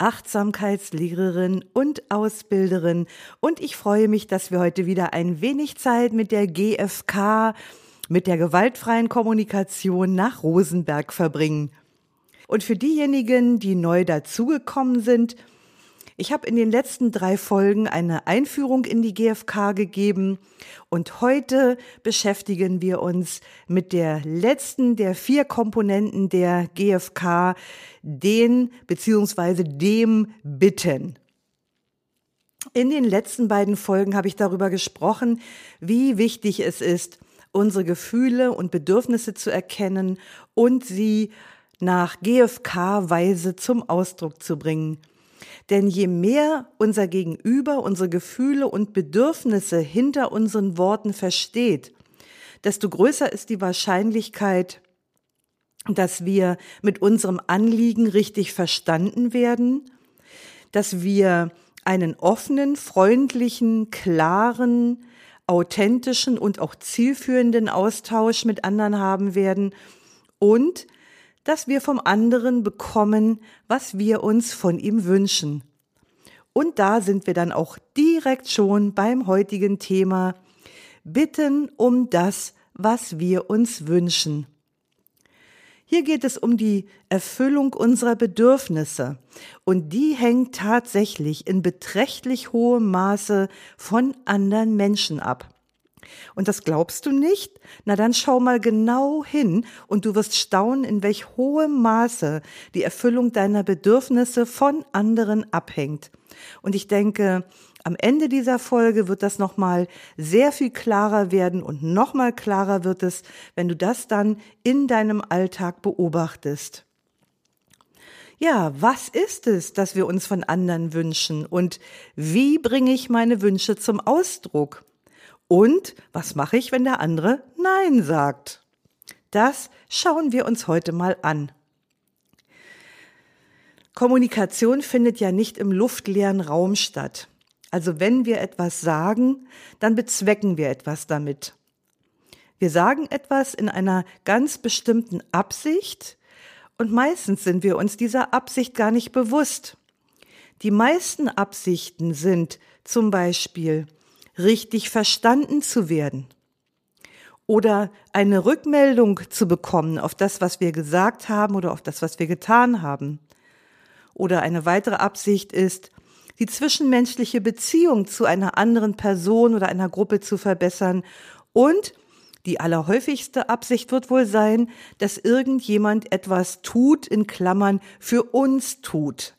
Achtsamkeitslehrerin und Ausbilderin und ich freue mich, dass wir heute wieder ein wenig Zeit mit der GfK, mit der gewaltfreien Kommunikation nach Rosenberg verbringen. Und für diejenigen, die neu dazugekommen sind, ich habe in den letzten drei Folgen eine Einführung in die GfK gegeben und heute beschäftigen wir uns mit der letzten der vier Komponenten der GfK, den bzw. dem Bitten. In den letzten beiden Folgen habe ich darüber gesprochen, wie wichtig es ist, unsere Gefühle und Bedürfnisse zu erkennen und sie nach GfK-Weise zum Ausdruck zu bringen. Denn je mehr unser Gegenüber unsere Gefühle und Bedürfnisse hinter unseren Worten versteht, desto größer ist die Wahrscheinlichkeit, dass wir mit unserem Anliegen richtig verstanden werden, dass wir einen offenen, freundlichen, klaren, authentischen und auch zielführenden Austausch mit anderen haben werden und dass wir vom anderen bekommen, was wir uns von ihm wünschen. Und da sind wir dann auch direkt schon beim heutigen Thema Bitten um das, was wir uns wünschen. Hier geht es um die Erfüllung unserer Bedürfnisse und die hängt tatsächlich in beträchtlich hohem Maße von anderen Menschen ab. Und das glaubst du nicht? Na dann schau mal genau hin und du wirst staunen, in welch hohem Maße die Erfüllung deiner Bedürfnisse von anderen abhängt. Und ich denke, am Ende dieser Folge wird das nochmal sehr viel klarer werden und nochmal klarer wird es, wenn du das dann in deinem Alltag beobachtest. Ja, was ist es, das wir uns von anderen wünschen und wie bringe ich meine Wünsche zum Ausdruck? Und was mache ich, wenn der andere Nein sagt? Das schauen wir uns heute mal an. Kommunikation findet ja nicht im luftleeren Raum statt. Also wenn wir etwas sagen, dann bezwecken wir etwas damit. Wir sagen etwas in einer ganz bestimmten Absicht und meistens sind wir uns dieser Absicht gar nicht bewusst. Die meisten Absichten sind zum Beispiel, richtig verstanden zu werden oder eine Rückmeldung zu bekommen auf das, was wir gesagt haben oder auf das, was wir getan haben. Oder eine weitere Absicht ist, die zwischenmenschliche Beziehung zu einer anderen Person oder einer Gruppe zu verbessern. Und die allerhäufigste Absicht wird wohl sein, dass irgendjemand etwas tut, in Klammern, für uns tut.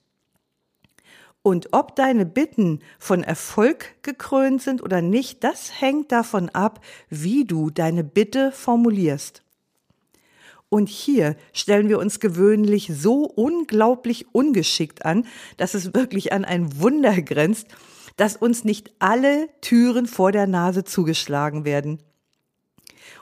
Und ob deine Bitten von Erfolg gekrönt sind oder nicht, das hängt davon ab, wie du deine Bitte formulierst. Und hier stellen wir uns gewöhnlich so unglaublich ungeschickt an, dass es wirklich an ein Wunder grenzt, dass uns nicht alle Türen vor der Nase zugeschlagen werden.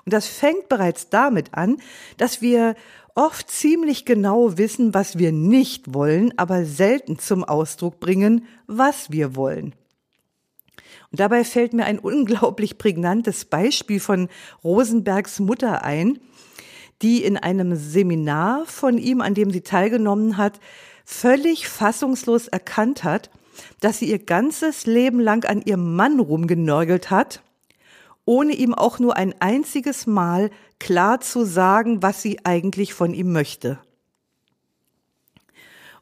Und das fängt bereits damit an, dass wir oft ziemlich genau wissen, was wir nicht wollen, aber selten zum Ausdruck bringen, was wir wollen. Und dabei fällt mir ein unglaublich prägnantes Beispiel von Rosenbergs Mutter ein, die in einem Seminar von ihm, an dem sie teilgenommen hat, völlig fassungslos erkannt hat, dass sie ihr ganzes Leben lang an ihrem Mann rumgenörgelt hat ohne ihm auch nur ein einziges Mal klar zu sagen, was sie eigentlich von ihm möchte.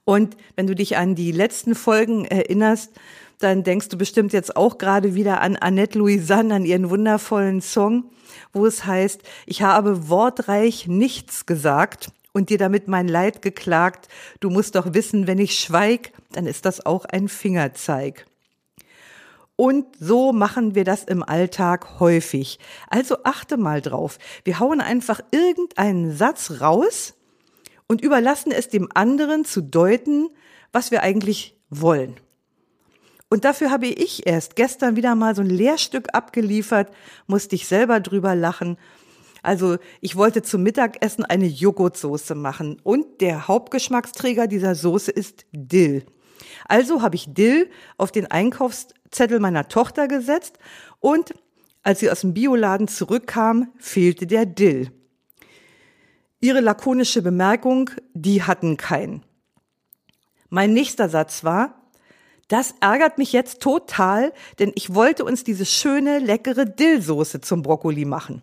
Und wenn du dich an die letzten Folgen erinnerst, dann denkst du bestimmt jetzt auch gerade wieder an Annette Louisanne, an ihren wundervollen Song, wo es heißt, ich habe wortreich nichts gesagt und dir damit mein Leid geklagt. Du musst doch wissen, wenn ich schweig, dann ist das auch ein Fingerzeig. Und so machen wir das im Alltag häufig. Also achte mal drauf. Wir hauen einfach irgendeinen Satz raus und überlassen es dem anderen zu deuten, was wir eigentlich wollen. Und dafür habe ich erst gestern wieder mal so ein Lehrstück abgeliefert, musste ich selber drüber lachen. Also ich wollte zum Mittagessen eine Joghurtsoße machen und der Hauptgeschmacksträger dieser Soße ist Dill. Also habe ich Dill auf den Einkaufszettel meiner Tochter gesetzt und als sie aus dem Bioladen zurückkam, fehlte der Dill. Ihre lakonische Bemerkung, die hatten keinen. Mein nächster Satz war, das ärgert mich jetzt total, denn ich wollte uns diese schöne, leckere Dillsoße zum Brokkoli machen.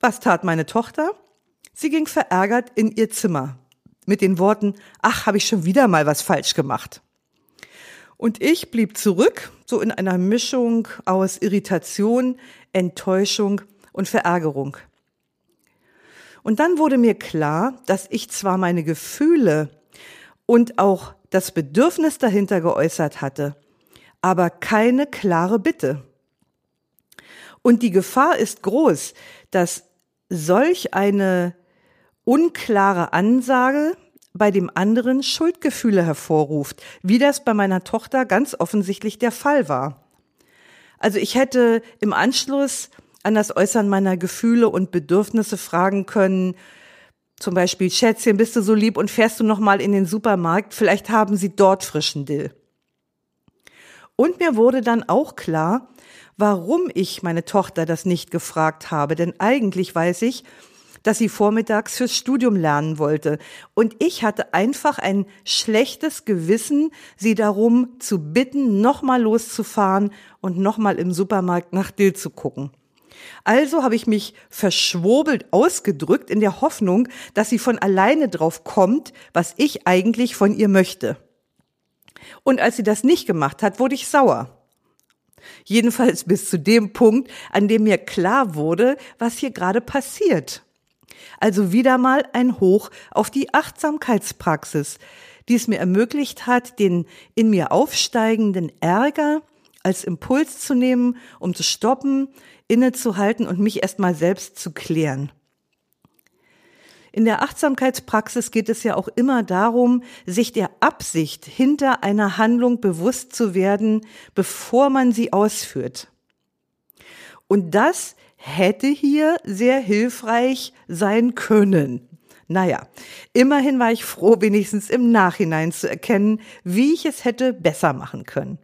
Was tat meine Tochter? Sie ging verärgert in ihr Zimmer mit den Worten, ach, habe ich schon wieder mal was falsch gemacht. Und ich blieb zurück, so in einer Mischung aus Irritation, Enttäuschung und Verärgerung. Und dann wurde mir klar, dass ich zwar meine Gefühle und auch das Bedürfnis dahinter geäußert hatte, aber keine klare Bitte. Und die Gefahr ist groß, dass solch eine unklare Ansage bei dem anderen Schuldgefühle hervorruft, wie das bei meiner Tochter ganz offensichtlich der Fall war. Also ich hätte im Anschluss an das Äußern meiner Gefühle und Bedürfnisse fragen können, zum Beispiel, Schätzchen, bist du so lieb und fährst du noch mal in den Supermarkt? Vielleicht haben sie dort frischen Dill. Und mir wurde dann auch klar, warum ich meine Tochter das nicht gefragt habe, denn eigentlich weiß ich, dass sie vormittags fürs Studium lernen wollte. Und ich hatte einfach ein schlechtes Gewissen, sie darum zu bitten, nochmal loszufahren und nochmal im Supermarkt nach Dill zu gucken. Also habe ich mich verschwobelt ausgedrückt in der Hoffnung, dass sie von alleine drauf kommt, was ich eigentlich von ihr möchte. Und als sie das nicht gemacht hat, wurde ich sauer. Jedenfalls bis zu dem Punkt, an dem mir klar wurde, was hier gerade passiert. Also wieder mal ein Hoch auf die Achtsamkeitspraxis, die es mir ermöglicht hat, den in mir aufsteigenden Ärger als Impuls zu nehmen, um zu stoppen, innezuhalten und mich erstmal selbst zu klären. In der Achtsamkeitspraxis geht es ja auch immer darum, sich der Absicht hinter einer Handlung bewusst zu werden, bevor man sie ausführt. Und das hätte hier sehr hilfreich sein können. Naja, immerhin war ich froh, wenigstens im Nachhinein zu erkennen, wie ich es hätte besser machen können.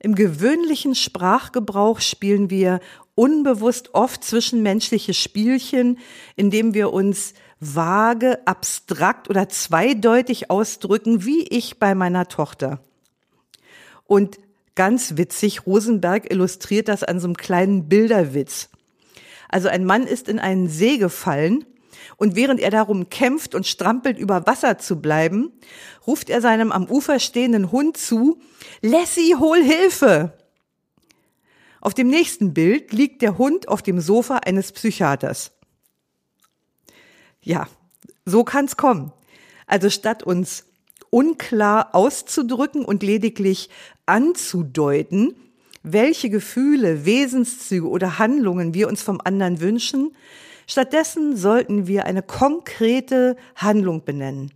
Im gewöhnlichen Sprachgebrauch spielen wir unbewusst oft zwischenmenschliche Spielchen, indem wir uns vage, abstrakt oder zweideutig ausdrücken, wie ich bei meiner Tochter. Und ganz witzig, Rosenberg illustriert das an so einem kleinen Bilderwitz. Also ein Mann ist in einen See gefallen und während er darum kämpft und strampelt, über Wasser zu bleiben, ruft er seinem am Ufer stehenden Hund zu, Lassie, hol Hilfe! Auf dem nächsten Bild liegt der Hund auf dem Sofa eines Psychiaters. Ja, so kann's kommen. Also statt uns unklar auszudrücken und lediglich anzudeuten, welche Gefühle, Wesenszüge oder Handlungen wir uns vom anderen wünschen, stattdessen sollten wir eine konkrete Handlung benennen.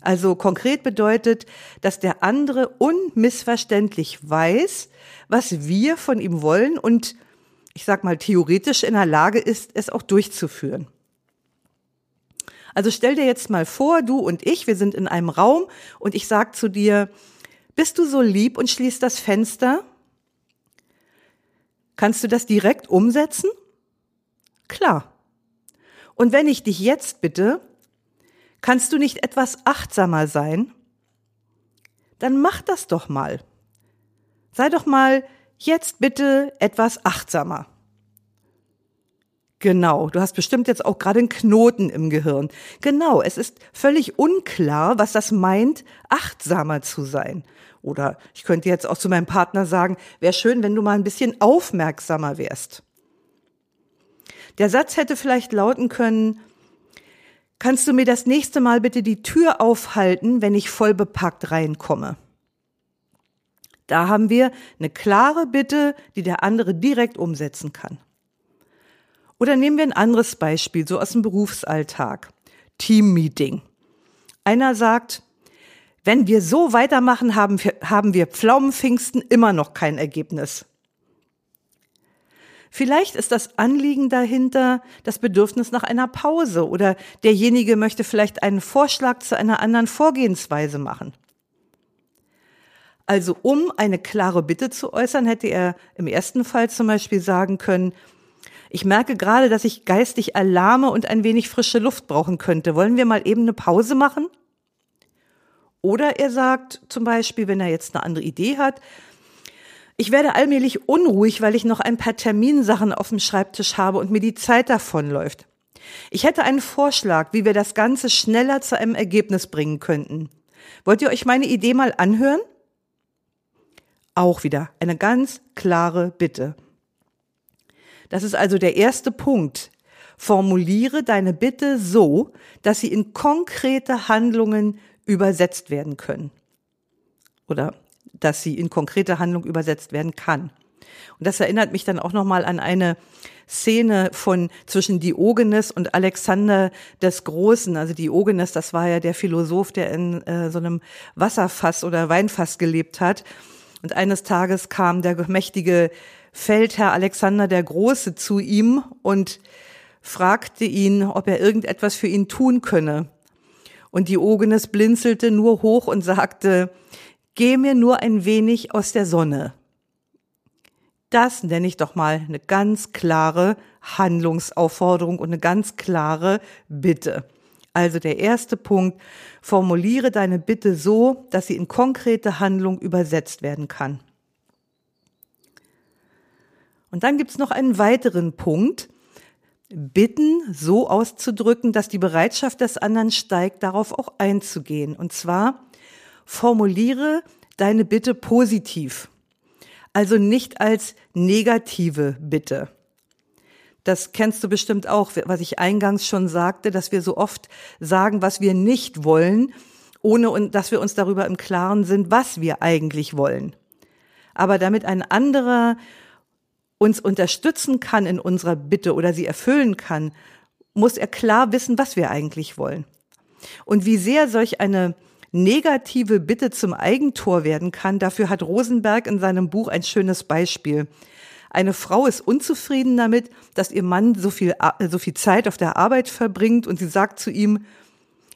Also konkret bedeutet, dass der andere unmissverständlich weiß, was wir von ihm wollen und ich sag mal theoretisch in der Lage ist, es auch durchzuführen. Also stell dir jetzt mal vor, du und ich, wir sind in einem Raum und ich sag zu dir, bist du so lieb und schließt das Fenster? Kannst du das direkt umsetzen? Klar. Und wenn ich dich jetzt bitte, Kannst du nicht etwas achtsamer sein? Dann mach das doch mal. Sei doch mal jetzt bitte etwas achtsamer. Genau, du hast bestimmt jetzt auch gerade einen Knoten im Gehirn. Genau, es ist völlig unklar, was das meint, achtsamer zu sein. Oder ich könnte jetzt auch zu meinem Partner sagen, wäre schön, wenn du mal ein bisschen aufmerksamer wärst. Der Satz hätte vielleicht lauten können, Kannst du mir das nächste Mal bitte die Tür aufhalten, wenn ich voll bepackt reinkomme? Da haben wir eine klare Bitte, die der andere direkt umsetzen kann. Oder nehmen wir ein anderes Beispiel, so aus dem Berufsalltag. Teammeeting. Einer sagt, wenn wir so weitermachen, haben wir, haben wir Pflaumenpfingsten immer noch kein Ergebnis. Vielleicht ist das Anliegen dahinter das Bedürfnis nach einer Pause oder derjenige möchte vielleicht einen Vorschlag zu einer anderen Vorgehensweise machen. Also um eine klare Bitte zu äußern, hätte er im ersten Fall zum Beispiel sagen können, ich merke gerade, dass ich geistig erlahme und ein wenig frische Luft brauchen könnte. Wollen wir mal eben eine Pause machen? Oder er sagt zum Beispiel, wenn er jetzt eine andere Idee hat, ich werde allmählich unruhig, weil ich noch ein paar Terminsachen auf dem Schreibtisch habe und mir die Zeit davonläuft. Ich hätte einen Vorschlag, wie wir das Ganze schneller zu einem Ergebnis bringen könnten. Wollt ihr euch meine Idee mal anhören? Auch wieder eine ganz klare Bitte. Das ist also der erste Punkt. Formuliere deine Bitte so, dass sie in konkrete Handlungen übersetzt werden können. Oder dass sie in konkrete Handlung übersetzt werden kann. Und das erinnert mich dann auch nochmal an eine Szene von zwischen Diogenes und Alexander des Großen. Also Diogenes, das war ja der Philosoph, der in äh, so einem Wasserfass oder Weinfass gelebt hat. Und eines Tages kam der mächtige Feldherr Alexander der Große zu ihm und fragte ihn, ob er irgendetwas für ihn tun könne. Und Diogenes blinzelte nur hoch und sagte, geh mir nur ein wenig aus der Sonne. Das nenne ich doch mal eine ganz klare Handlungsaufforderung und eine ganz klare Bitte. Also der erste Punkt, formuliere deine Bitte so, dass sie in konkrete Handlung übersetzt werden kann. Und dann gibt's noch einen weiteren Punkt, bitten so auszudrücken, dass die Bereitschaft des anderen steigt, darauf auch einzugehen. Und zwar formuliere deine Bitte positiv, also nicht als negative Bitte. Das kennst du bestimmt auch, was ich eingangs schon sagte, dass wir so oft sagen, was wir nicht wollen, ohne dass wir uns darüber im Klaren sind, was wir eigentlich wollen. Aber damit ein anderer uns unterstützen kann in unserer Bitte oder sie erfüllen kann, muss er klar wissen, was wir eigentlich wollen. Und wie sehr solch eine negative Bitte zum Eigentor werden kann, dafür hat Rosenberg in seinem Buch ein schönes Beispiel. Eine Frau ist unzufrieden damit, dass ihr Mann so viel, so viel Zeit auf der Arbeit verbringt und sie sagt zu ihm,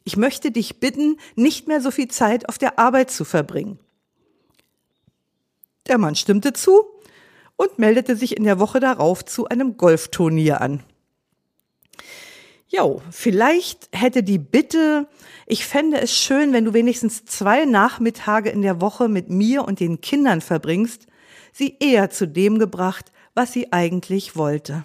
ich möchte dich bitten, nicht mehr so viel Zeit auf der Arbeit zu verbringen. Der Mann stimmte zu und meldete sich in der Woche darauf zu einem Golfturnier an. Jo, vielleicht hätte die Bitte, ich fände es schön, wenn du wenigstens zwei Nachmittage in der Woche mit mir und den Kindern verbringst, sie eher zu dem gebracht, was sie eigentlich wollte.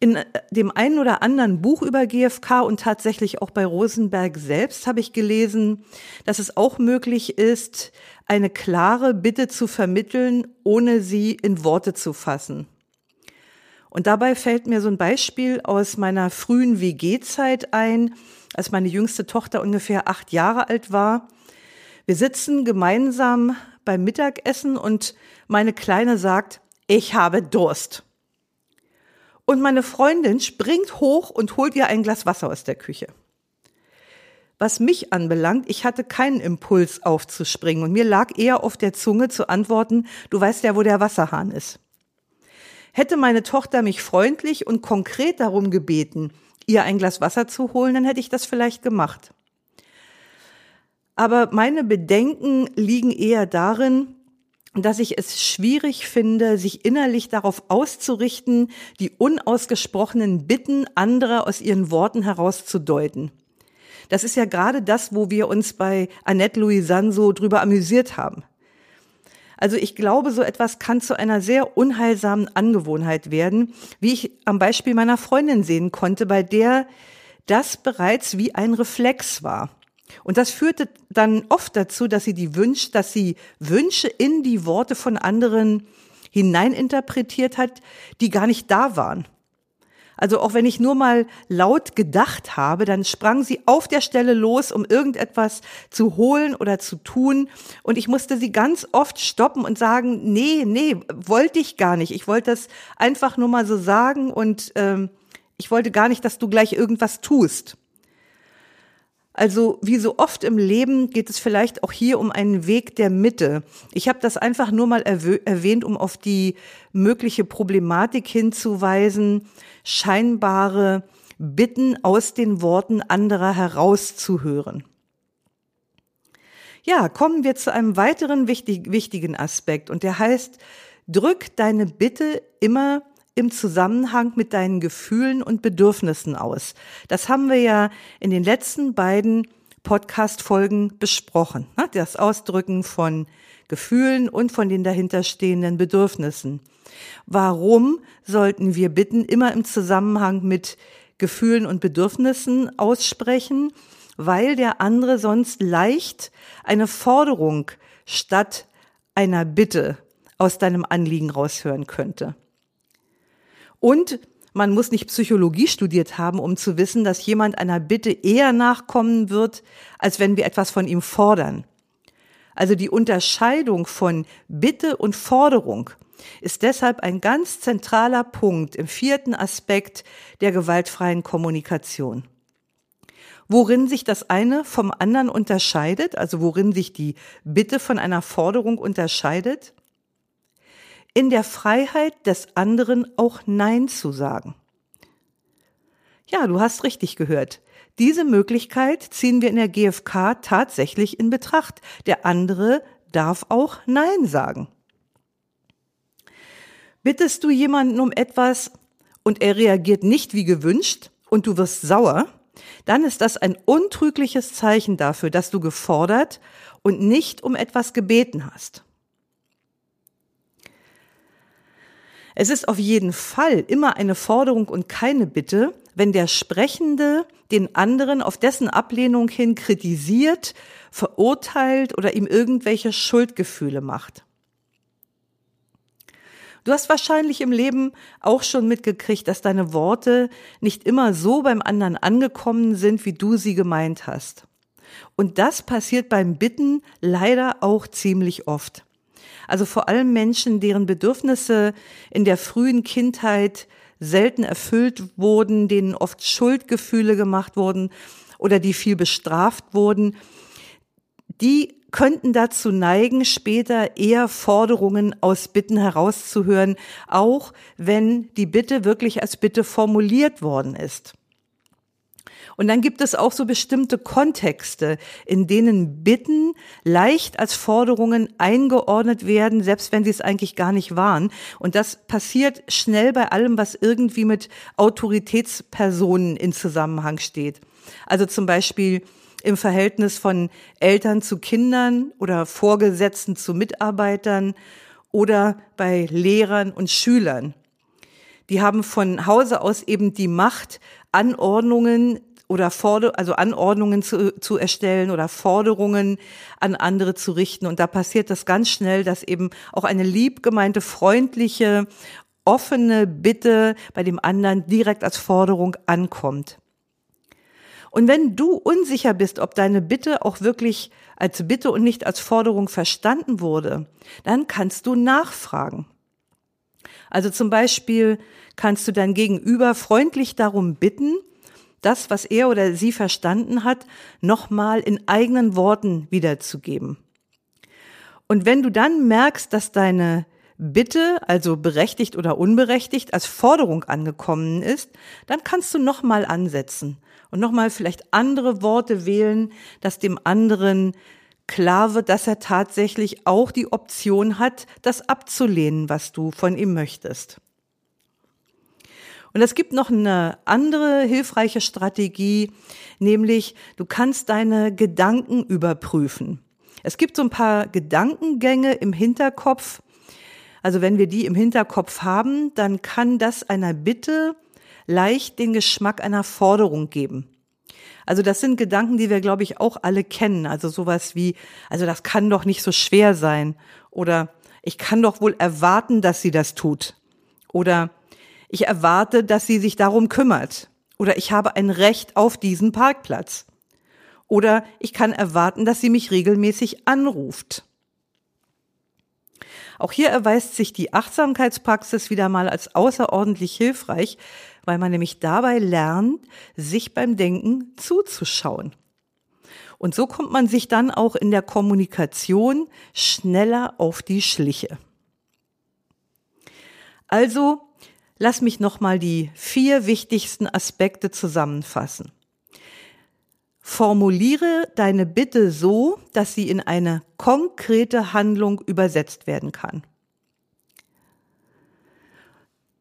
In äh, dem einen oder anderen Buch über GFK und tatsächlich auch bei Rosenberg selbst habe ich gelesen, dass es auch möglich ist, eine klare Bitte zu vermitteln, ohne sie in Worte zu fassen. Und dabei fällt mir so ein Beispiel aus meiner frühen WG-Zeit ein, als meine jüngste Tochter ungefähr acht Jahre alt war. Wir sitzen gemeinsam beim Mittagessen und meine Kleine sagt, ich habe Durst. Und meine Freundin springt hoch und holt ihr ein Glas Wasser aus der Küche. Was mich anbelangt, ich hatte keinen Impuls aufzuspringen und mir lag eher auf der Zunge zu antworten, du weißt ja, wo der Wasserhahn ist. Hätte meine Tochter mich freundlich und konkret darum gebeten, ihr ein Glas Wasser zu holen, dann hätte ich das vielleicht gemacht. Aber meine Bedenken liegen eher darin, dass ich es schwierig finde, sich innerlich darauf auszurichten, die unausgesprochenen Bitten anderer aus ihren Worten herauszudeuten. Das ist ja gerade das, wo wir uns bei Annette Louisanne so drüber amüsiert haben. Also ich glaube, so etwas kann zu einer sehr unheilsamen Angewohnheit werden, wie ich am Beispiel meiner Freundin sehen konnte, bei der das bereits wie ein Reflex war. Und das führte dann oft dazu, dass sie die Wünsche, dass sie Wünsche in die Worte von anderen hineininterpretiert hat, die gar nicht da waren. Also auch wenn ich nur mal laut gedacht habe, dann sprang sie auf der Stelle los, um irgendetwas zu holen oder zu tun. Und ich musste sie ganz oft stoppen und sagen, nee, nee, wollte ich gar nicht. Ich wollte das einfach nur mal so sagen und ähm, ich wollte gar nicht, dass du gleich irgendwas tust. Also wie so oft im Leben geht es vielleicht auch hier um einen Weg der Mitte. Ich habe das einfach nur mal erwähnt, um auf die mögliche Problematik hinzuweisen, scheinbare Bitten aus den Worten anderer herauszuhören. Ja, kommen wir zu einem weiteren wichtig, wichtigen Aspekt und der heißt, drück deine Bitte immer im Zusammenhang mit deinen Gefühlen und Bedürfnissen aus. Das haben wir ja in den letzten beiden Podcast-Folgen besprochen. Ne? Das Ausdrücken von Gefühlen und von den dahinterstehenden Bedürfnissen. Warum sollten wir Bitten immer im Zusammenhang mit Gefühlen und Bedürfnissen aussprechen? Weil der andere sonst leicht eine Forderung statt einer Bitte aus deinem Anliegen raushören könnte. Und man muss nicht Psychologie studiert haben, um zu wissen, dass jemand einer Bitte eher nachkommen wird, als wenn wir etwas von ihm fordern. Also die Unterscheidung von Bitte und Forderung ist deshalb ein ganz zentraler Punkt im vierten Aspekt der gewaltfreien Kommunikation. Worin sich das eine vom anderen unterscheidet, also worin sich die Bitte von einer Forderung unterscheidet? In der Freiheit des anderen auch Nein zu sagen. Ja, du hast richtig gehört. Diese Möglichkeit ziehen wir in der GfK tatsächlich in Betracht. Der andere darf auch Nein sagen. Bittest du jemanden um etwas und er reagiert nicht wie gewünscht und du wirst sauer, dann ist das ein untrügliches Zeichen dafür, dass du gefordert und nicht um etwas gebeten hast. Es ist auf jeden Fall immer eine Forderung und keine Bitte, wenn der Sprechende den anderen auf dessen Ablehnung hin kritisiert, verurteilt oder ihm irgendwelche Schuldgefühle macht. Du hast wahrscheinlich im Leben auch schon mitgekriegt, dass deine Worte nicht immer so beim anderen angekommen sind, wie du sie gemeint hast. Und das passiert beim Bitten leider auch ziemlich oft. Also vor allem Menschen, deren Bedürfnisse in der frühen Kindheit selten erfüllt wurden, denen oft Schuldgefühle gemacht wurden oder die viel bestraft wurden, die könnten dazu neigen, später eher Forderungen aus Bitten herauszuhören, auch wenn die Bitte wirklich als Bitte formuliert worden ist. Und dann gibt es auch so bestimmte Kontexte, in denen Bitten leicht als Forderungen eingeordnet werden, selbst wenn sie es eigentlich gar nicht waren. Und das passiert schnell bei allem, was irgendwie mit Autoritätspersonen in Zusammenhang steht. Also zum Beispiel im Verhältnis von Eltern zu Kindern oder Vorgesetzten zu Mitarbeitern oder bei Lehrern und Schülern. Die haben von Hause aus eben die Macht, Anordnungen oder Forder also Anordnungen zu, zu erstellen oder Forderungen an andere zu richten. Und da passiert das ganz schnell, dass eben auch eine lieb gemeinte, freundliche, offene Bitte bei dem anderen direkt als Forderung ankommt. Und wenn du unsicher bist, ob deine Bitte auch wirklich als Bitte und nicht als Forderung verstanden wurde, dann kannst du nachfragen. Also zum Beispiel kannst du dein Gegenüber freundlich darum bitten, das, was er oder sie verstanden hat, nochmal in eigenen Worten wiederzugeben. Und wenn du dann merkst, dass deine Bitte, also berechtigt oder unberechtigt, als Forderung angekommen ist, dann kannst du nochmal ansetzen und nochmal vielleicht andere Worte wählen, dass dem anderen klar wird, dass er tatsächlich auch die Option hat, das abzulehnen, was du von ihm möchtest. Und es gibt noch eine andere hilfreiche Strategie, nämlich du kannst deine Gedanken überprüfen. Es gibt so ein paar Gedankengänge im Hinterkopf. Also wenn wir die im Hinterkopf haben, dann kann das einer Bitte leicht den Geschmack einer Forderung geben. Also das sind Gedanken, die wir, glaube ich, auch alle kennen. Also sowas wie, also das kann doch nicht so schwer sein. Oder ich kann doch wohl erwarten, dass sie das tut. Oder ich erwarte, dass sie sich darum kümmert. Oder ich habe ein Recht auf diesen Parkplatz. Oder ich kann erwarten, dass sie mich regelmäßig anruft. Auch hier erweist sich die Achtsamkeitspraxis wieder mal als außerordentlich hilfreich, weil man nämlich dabei lernt, sich beim Denken zuzuschauen. Und so kommt man sich dann auch in der Kommunikation schneller auf die Schliche. Also, lass mich nochmal die vier wichtigsten Aspekte zusammenfassen. Formuliere deine Bitte so, dass sie in eine konkrete Handlung übersetzt werden kann.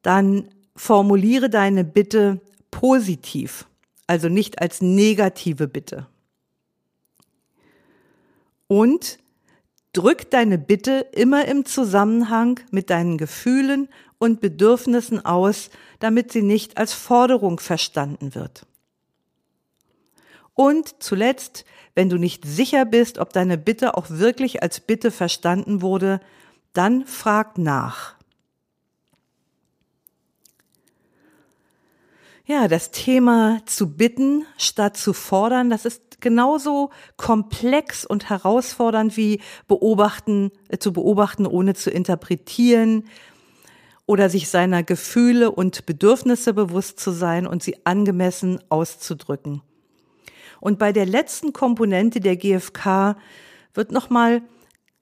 Dann formuliere deine Bitte positiv, also nicht als negative Bitte. Und drück deine Bitte immer im Zusammenhang mit deinen Gefühlen und Bedürfnissen aus, damit sie nicht als Forderung verstanden wird. Und zuletzt, wenn du nicht sicher bist, ob deine Bitte auch wirklich als Bitte verstanden wurde, dann frag nach. Ja, das Thema zu bitten statt zu fordern, das ist genauso komplex und herausfordernd wie beobachten, äh, zu beobachten, ohne zu interpretieren oder sich seiner Gefühle und Bedürfnisse bewusst zu sein und sie angemessen auszudrücken. Und bei der letzten Komponente der GfK wird nochmal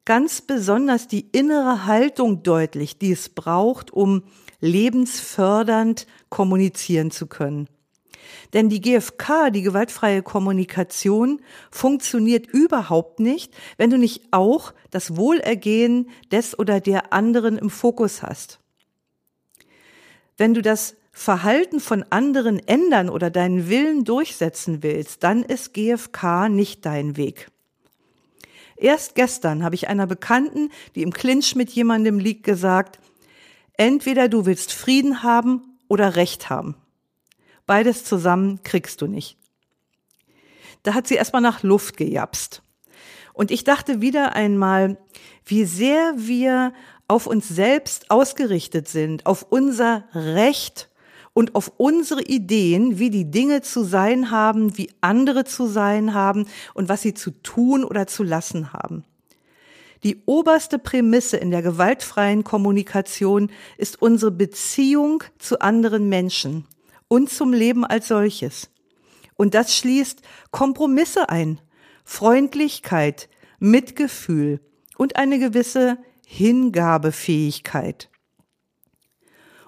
ganz besonders die innere Haltung deutlich, die es braucht, um lebensfördernd kommunizieren zu können. Denn die GfK, die gewaltfreie Kommunikation, funktioniert überhaupt nicht, wenn du nicht auch das Wohlergehen des oder der anderen im Fokus hast. Wenn du das Verhalten von anderen ändern oder deinen Willen durchsetzen willst, dann ist GFK nicht dein Weg. Erst gestern habe ich einer Bekannten, die im Clinch mit jemandem liegt, gesagt, entweder du willst Frieden haben oder Recht haben. Beides zusammen kriegst du nicht. Da hat sie erstmal nach Luft gejapst. Und ich dachte wieder einmal, wie sehr wir auf uns selbst ausgerichtet sind, auf unser Recht und auf unsere Ideen, wie die Dinge zu sein haben, wie andere zu sein haben und was sie zu tun oder zu lassen haben. Die oberste Prämisse in der gewaltfreien Kommunikation ist unsere Beziehung zu anderen Menschen und zum Leben als solches. Und das schließt Kompromisse ein, Freundlichkeit, Mitgefühl und eine gewisse Hingabefähigkeit.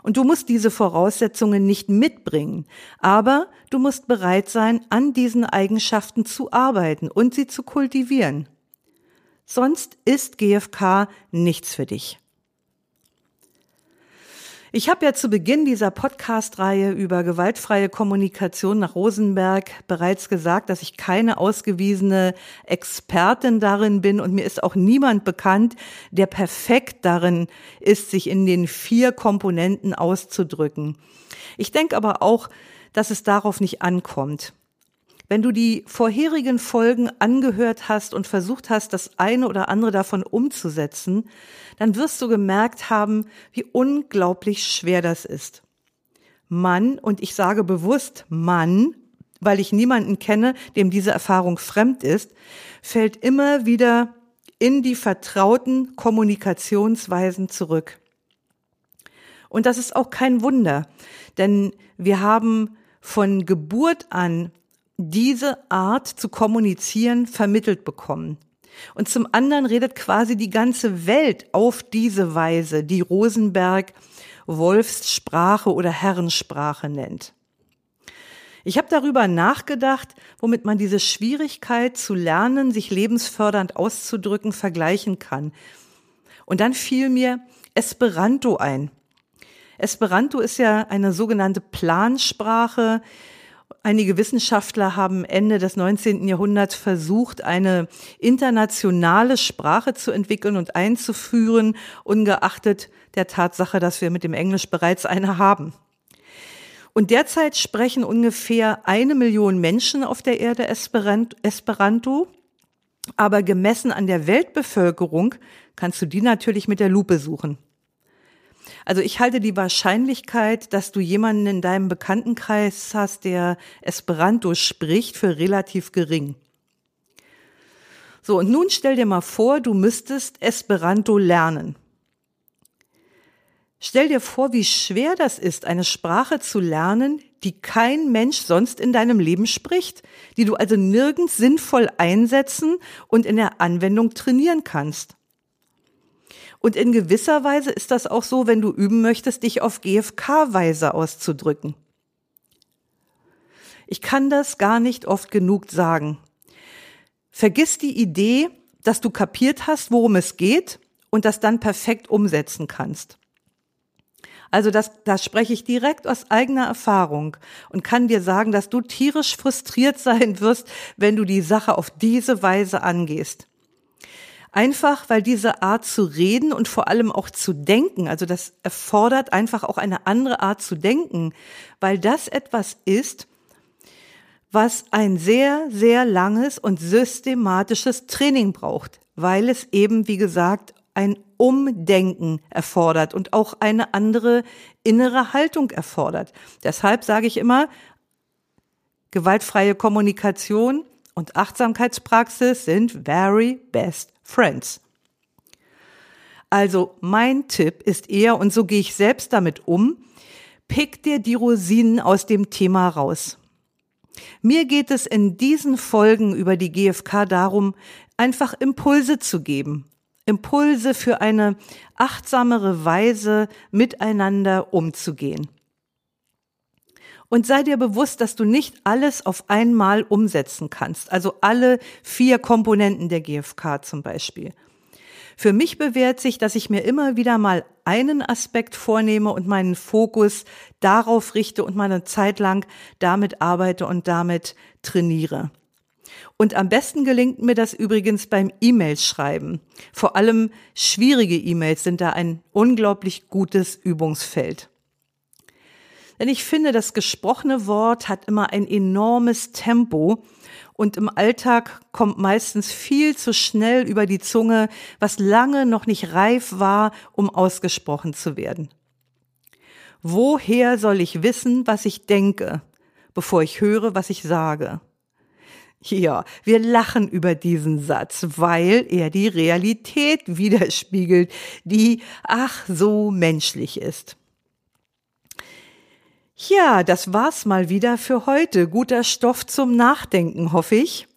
Und du musst diese Voraussetzungen nicht mitbringen, aber du musst bereit sein, an diesen Eigenschaften zu arbeiten und sie zu kultivieren. Sonst ist GFK nichts für dich. Ich habe ja zu Beginn dieser Podcast-Reihe über gewaltfreie Kommunikation nach Rosenberg bereits gesagt, dass ich keine ausgewiesene Expertin darin bin und mir ist auch niemand bekannt, der perfekt darin ist, sich in den vier Komponenten auszudrücken. Ich denke aber auch, dass es darauf nicht ankommt. Wenn du die vorherigen Folgen angehört hast und versucht hast, das eine oder andere davon umzusetzen, dann wirst du gemerkt haben, wie unglaublich schwer das ist. Mann, und ich sage bewusst Mann, weil ich niemanden kenne, dem diese Erfahrung fremd ist, fällt immer wieder in die vertrauten Kommunikationsweisen zurück. Und das ist auch kein Wunder, denn wir haben von Geburt an diese Art zu kommunizieren vermittelt bekommen. Und zum anderen redet quasi die ganze Welt auf diese Weise, die Rosenberg Wolfssprache oder Herrensprache nennt. Ich habe darüber nachgedacht, womit man diese Schwierigkeit zu lernen, sich lebensfördernd auszudrücken, vergleichen kann. Und dann fiel mir Esperanto ein. Esperanto ist ja eine sogenannte Plansprache, Einige Wissenschaftler haben Ende des 19. Jahrhunderts versucht, eine internationale Sprache zu entwickeln und einzuführen, ungeachtet der Tatsache, dass wir mit dem Englisch bereits eine haben. Und derzeit sprechen ungefähr eine Million Menschen auf der Erde Esperanto. Aber gemessen an der Weltbevölkerung kannst du die natürlich mit der Lupe suchen. Also ich halte die Wahrscheinlichkeit, dass du jemanden in deinem Bekanntenkreis hast, der Esperanto spricht, für relativ gering. So, und nun stell dir mal vor, du müsstest Esperanto lernen. Stell dir vor, wie schwer das ist, eine Sprache zu lernen, die kein Mensch sonst in deinem Leben spricht, die du also nirgends sinnvoll einsetzen und in der Anwendung trainieren kannst. Und in gewisser Weise ist das auch so, wenn du üben möchtest, dich auf GFK-Weise auszudrücken. Ich kann das gar nicht oft genug sagen. Vergiss die Idee, dass du kapiert hast, worum es geht und das dann perfekt umsetzen kannst. Also das, das spreche ich direkt aus eigener Erfahrung und kann dir sagen, dass du tierisch frustriert sein wirst, wenn du die Sache auf diese Weise angehst. Einfach, weil diese Art zu reden und vor allem auch zu denken, also das erfordert einfach auch eine andere Art zu denken, weil das etwas ist, was ein sehr, sehr langes und systematisches Training braucht, weil es eben, wie gesagt, ein Umdenken erfordert und auch eine andere innere Haltung erfordert. Deshalb sage ich immer, gewaltfreie Kommunikation und Achtsamkeitspraxis sind very best friends. Also mein Tipp ist eher, und so gehe ich selbst damit um, pick dir die Rosinen aus dem Thema raus. Mir geht es in diesen Folgen über die GfK darum, einfach Impulse zu geben, Impulse für eine achtsamere Weise miteinander umzugehen. Und sei dir bewusst, dass du nicht alles auf einmal umsetzen kannst, also alle vier Komponenten der GfK zum Beispiel. Für mich bewährt sich, dass ich mir immer wieder mal einen Aspekt vornehme und meinen Fokus darauf richte und meine Zeit lang damit arbeite und damit trainiere. Und am besten gelingt mir das übrigens beim E-Mails schreiben. Vor allem schwierige E-Mails sind da ein unglaublich gutes Übungsfeld. Denn ich finde, das gesprochene Wort hat immer ein enormes Tempo und im Alltag kommt meistens viel zu schnell über die Zunge, was lange noch nicht reif war, um ausgesprochen zu werden. Woher soll ich wissen, was ich denke, bevor ich höre, was ich sage? Ja, wir lachen über diesen Satz, weil er die Realität widerspiegelt, die ach so menschlich ist. Ja, das war's mal wieder für heute. Guter Stoff zum Nachdenken, hoffe ich.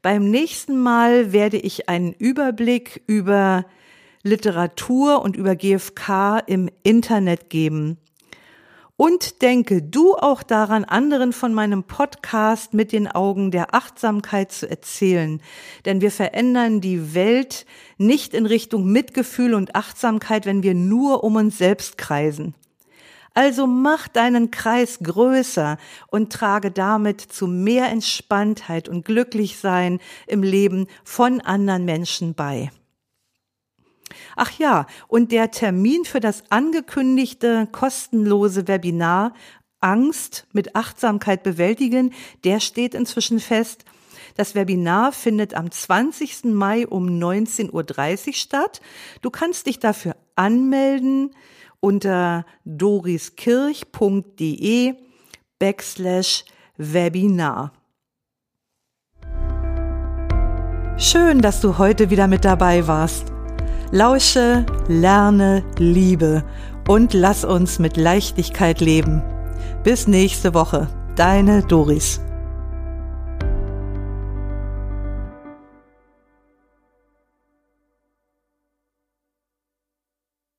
Beim nächsten Mal werde ich einen Überblick über Literatur und über GFK im Internet geben. Und denke du auch daran, anderen von meinem Podcast mit den Augen der Achtsamkeit zu erzählen. Denn wir verändern die Welt nicht in Richtung Mitgefühl und Achtsamkeit, wenn wir nur um uns selbst kreisen. Also mach deinen Kreis größer und trage damit zu mehr Entspanntheit und Glücklichsein im Leben von anderen Menschen bei. Ach ja, und der Termin für das angekündigte kostenlose Webinar Angst mit Achtsamkeit bewältigen, der steht inzwischen fest. Das Webinar findet am 20. Mai um 19.30 Uhr statt. Du kannst dich dafür anmelden unter doriskirch.de backslash Webinar. Schön, dass du heute wieder mit dabei warst. Lausche, lerne, liebe und lass uns mit Leichtigkeit leben. Bis nächste Woche, deine Doris.